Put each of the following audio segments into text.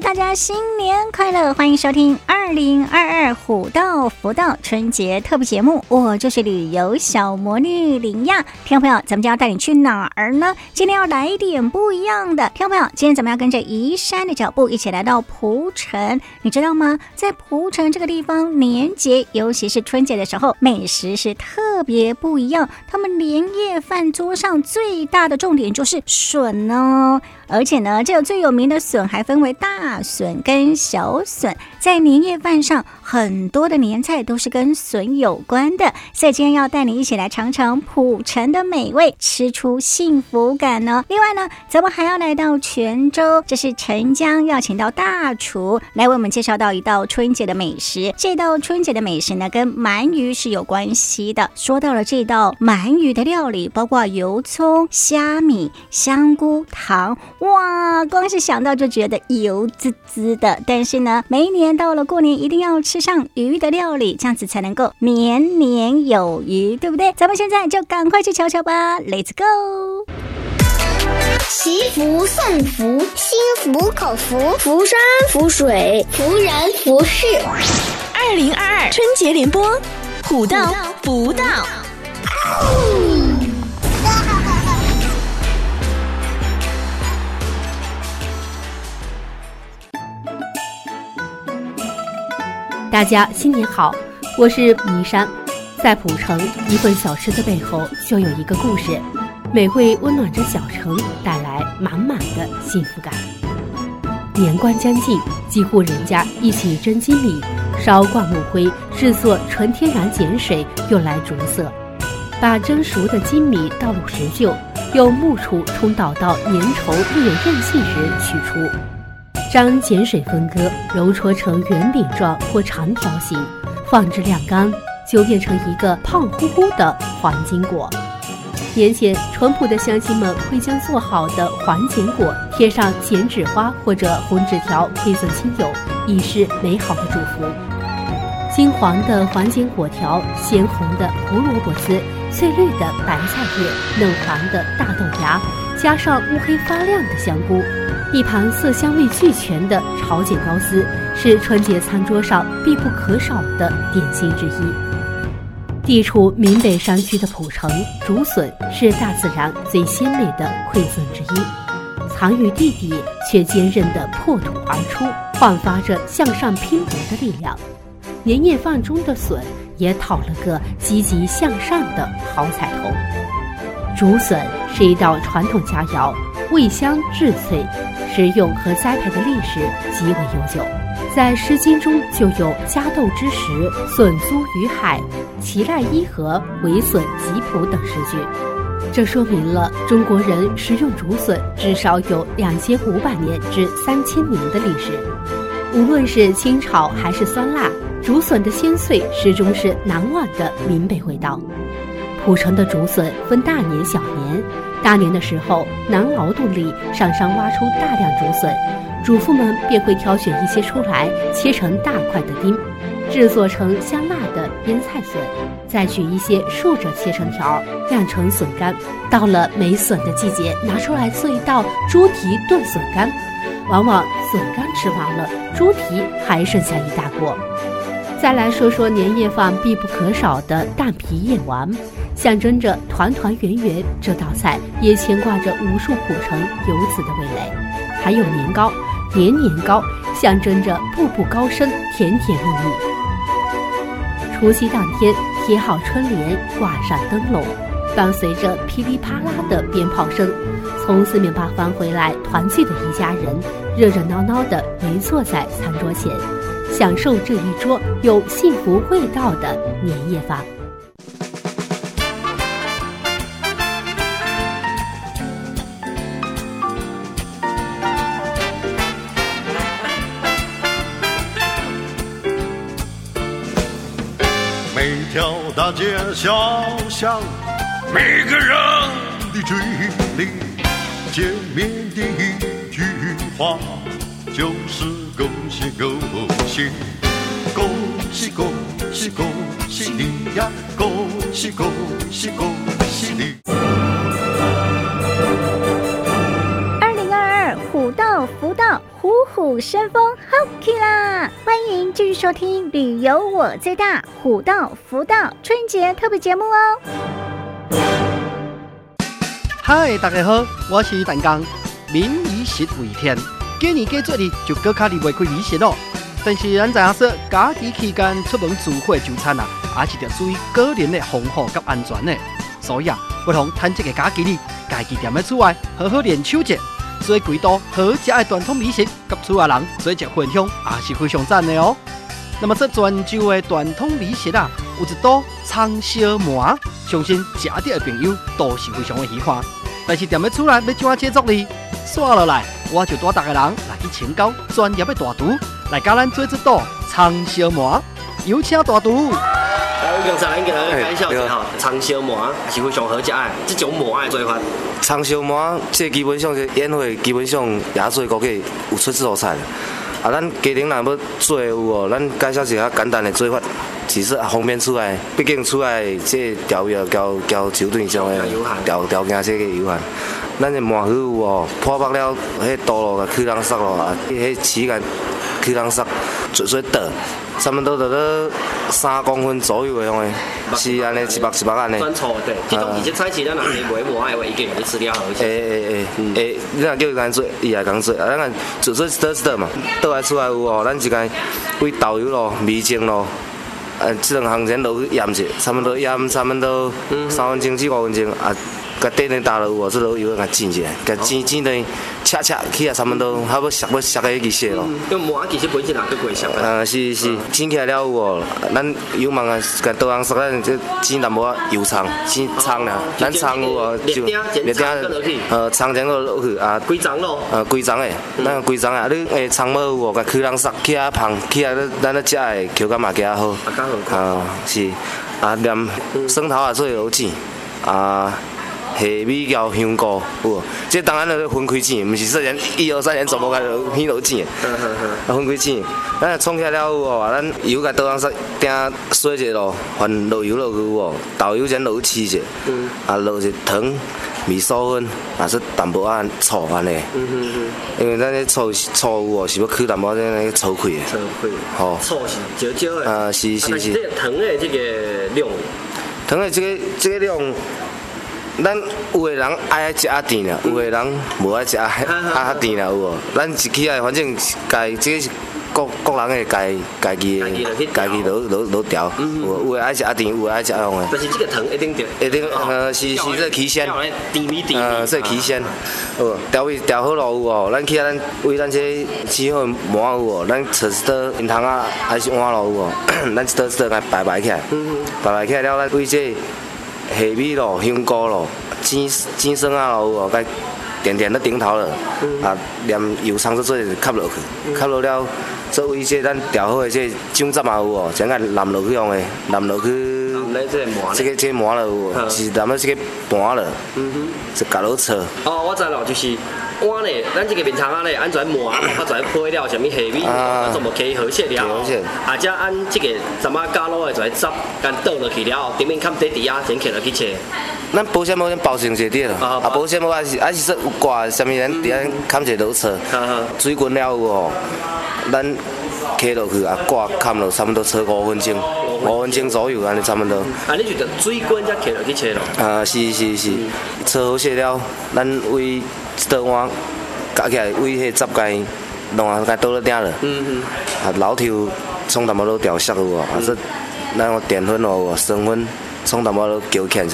大家新年快乐！欢迎收听二零二二虎道福道春节特别节目，我就是旅游小魔女林亚。听众朋友，咱们将要带你去哪儿呢？今天要来一点不一样的。听众朋友，今天咱们要跟着移山的脚步，一起来到蒲城。你知道吗？在蒲城这个地方，年节，尤其是春节的时候，美食是特别不一样。他们年夜饭桌上最大的重点就是笋哦，而且呢，这个最有名的笋。还分为大笋跟小笋，在年夜饭上，很多的年菜都是跟笋有关的。所以今天要带你一起来尝尝浦城的美味，吃出幸福感呢。另外呢，咱们还要来到泉州，这是陈江要请到大厨来为我们介绍到一道春节的美食。这道春节的美食呢，跟鳗鱼是有关系的。说到了这道鳗鱼的料理，包括油葱、虾米、香菇、糖，哇，光是想到就。觉得油滋滋的，但是呢，每一年到了过年，一定要吃上鱼的料理，这样子才能够年年有余，对不对？咱们现在就赶快去瞧瞧吧，Let's go！祈福送福，心服口服，福山福水，福人福事。二零二二春节联播，虎到福道。大家新年好，我是倪珊。在蒲城，一份小吃的背后就有一个故事，美味温暖着小城，带来满满的幸福感。年关将近，几户人家一起蒸金米，烧灌木灰，制作纯天然碱水用来煮色，把蒸熟的金米倒入石臼，用木杵冲捣到粘稠略有韧性时取出。将碱水分割，揉搓成圆饼状或长条形，放置晾干，就变成一个胖乎乎的黄金果。年前，淳朴的乡亲们会将做好的黄金果贴上剪纸花或者红纸条馈赠亲友，以示美好的祝福。金黄的黄金果条，鲜红的胡萝卜丝，翠绿的白菜叶，嫩黄的大豆芽，加上乌黑发亮的香菇。一盘色香味俱全的炒剪糕丝是春节餐桌上必不可少的点心之一。地处闽北山区的蒲城，竹笋是大自然最鲜美的馈赠之一，藏于地底却坚韧的破土而出，焕发着向上拼搏的力量。年夜饭中的笋也讨了个积极向上的好彩头。竹笋是一道传统佳肴，味香质脆。食用和栽培的历史极为悠久，在《诗经》中就有“家豆之食，笋足于海，其赖伊河，为笋吉普”等诗句。这说明了中国人食用竹笋至少有两千五百年至三千年的历史。无论是清炒还是酸辣，竹笋的鲜脆始终是难忘的闽北味道。古城的竹笋分大年、小年。大年的时候，拿劳动力上山挖出大量竹笋，主妇们便会挑选一些出来，切成大块的丁，制作成香辣的腌菜笋，再取一些竖着切成条，晾成笋干。到了没笋的季节，拿出来做一道猪蹄炖笋干。往往笋干吃完了，猪蹄还剩下一大锅。再来说说年夜饭必不可少的蛋皮燕丸。象征着团团圆圆，这道菜也牵挂着无数古城游子的味蕾。还有年糕，年年糕，象征着步步高升，甜甜蜜蜜。除夕当天，贴好春联，挂上灯笼，伴随着噼里啪啦的鞭炮声，从四面八方回来团聚的一家人，热热闹闹地围坐在餐桌前，享受这一桌有幸福味道的年夜饭。大街小巷，每个人的嘴里见面第一句话，就是恭喜恭喜，恭喜恭喜恭喜你呀，恭喜恭喜恭喜你。虎虎生风，好起啦！欢迎继续收听《旅游我最大》虎道福道春节特别节目哦。嗨，大家好，我是陈刚。民以食为天，过年过节日就更加离不开美食咯。但是咱知影说，假期期间出门聚会就餐啊，还是要注意个人的防护及安全的。所以啊，不妨趁这个假期里，家己踮喺厝外，好好练手节，做几道好食的传统美食，给厝内人做一分享，也是非常赞的哦。那么这泉州的传统美食啊，有一道葱烧馍，相信食得的朋友都是非常的喜欢。但是踮咧厝内要怎样制作呢？刷落来，我就带大家人来去请教专业的大厨，来教咱做一道葱烧馍。有请大厨。来，我刚才来给大家介绍一下哈，葱烧馍是非常好食的，这种麻的做法。长烧馍，这基本上是宴会基本上野做估计有出这道菜。啊，咱家庭若要做有哦，咱介绍一下简单的做法，其实也方便出来。毕竟出来这调料交交酒店上的条条件这个有限。咱的馍鱼有哦，破剥了，迄刀咯，去人杀咯，啊，迄齿个去人杀，做做倒，差不多得了三公分左右的样的，是安尼一百一百安尼。专错对，这种其实菜市咱若是卖馍爱话，已经有饲料好些。诶诶诶诶，你若叫伊干做，伊也敢做，啊，咱个做做倒倒嘛，倒来出来有哦，咱就该为豆油咯、味精咯，呃，这两项先落去腌者，差不多腌差不多三分钟至五分钟啊。甲电灯打了有哦，这个油甲煎一下，甲煎煎等恰恰起来差不多，差不多熟要熟个意思咯。用馍其实本身也够贵熟个。呃，是是，煎起来了有哦，咱油网啊，甲倒上熟咱就煎淡薄仔油葱，煎葱啦，咱葱有哦就热点，呃，葱全部落去啊。规丛咯。呃，规丛诶，咱规丛啊，你诶葱末有哦，甲去人熟起来芳，起来咱咧食诶口感嘛加好。啊，加好。啊，是，啊连蒜头也做好煎，啊。虾米交香菇，有，这当然了，分开煎，毋是说人一二三人全部开落片头煎，啊分开煎，咱创起来了有哦，咱油甲倒上说，定水者咯，翻落油落去有哦，豆油先落去试者，啊落一糖、味素粉，啊说淡薄仔醋安尼，因为咱这醋醋有哦，是要去淡薄仔那个醋开的，醋是少少的，啊是是是，糖的这个量，糖的这个这个量。咱有的人爱食较甜啦，有的人无爱食较较甜啦，有无？咱一起来，反正家这个是各各人的家家己的家己都都都调，有有个爱食较甜，有的爱食较红的。但是即个糖一定着，一定呃是是说起鲜，呃说起鲜，呃调味调好了有无？咱起来咱为咱这煮好馍有无？咱切一刀银糖啊还是碗咯有无？咱一刀一刀来摆摆起来，摆摆起来了咱为这。虾米咯，香菇咯，煎煎酸啊咯，有哦，甲点点咧顶头了，啊，连油葱做做吸落去，吸落了，作为这咱调好的这酱汁嘛有哦，将个淋落去红的，淋落去，这个这馍了有哦，是淋到这个盘了，是夹落车。哦，我知了，就是。碗咧，咱这个面汤啊咧，按怎馍，啊？怎配料，什么虾米，啊。怎么可以好些料，啊再按这个什么加落来就汁，干倒落去了，顶面看底底啊，先起来去切。咱保鲜膜先包成一点了，啊保鲜膜还是还是说有挂什么人底下看一下都错。水滚了有哦，咱开落去啊挂看了差不多炒五分钟，五分钟左右安尼差不多。啊你就得水滚才起落去切咯？啊是是是，炒好切了，咱为。一刀碗夹起来，为迄汁盖弄啊，该倒了点了。嗯嗯。啊，老抽创淡薄落调色有无？啊，说咱个淀粉哦，生粉创淡薄仔浇起来，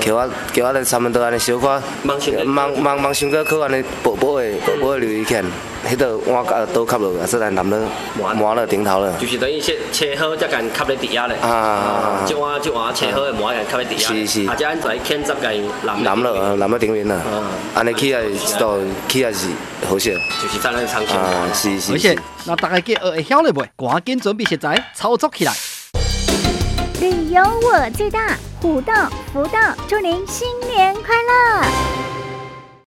浇啊浇啊，差不多安尼小可，忙忙忙伤个可安尼薄薄的薄薄的留一片。迄个碗甲倒吸落，啊，说来淋了馍了顶头了。就是等于切切好再干吸在底下嘞。啊。一碗一碗切好的馍个吸在底下。是是。啊，再按在芡汁个淋。淋了，淋了顶面了。啊。安尼起来是到起来是好些。就是在那长线。啊，是是。而且，那大家给学会晓了未？赶紧准备食材，操作起来。旅游我最大，虎到福到，祝您新年快乐。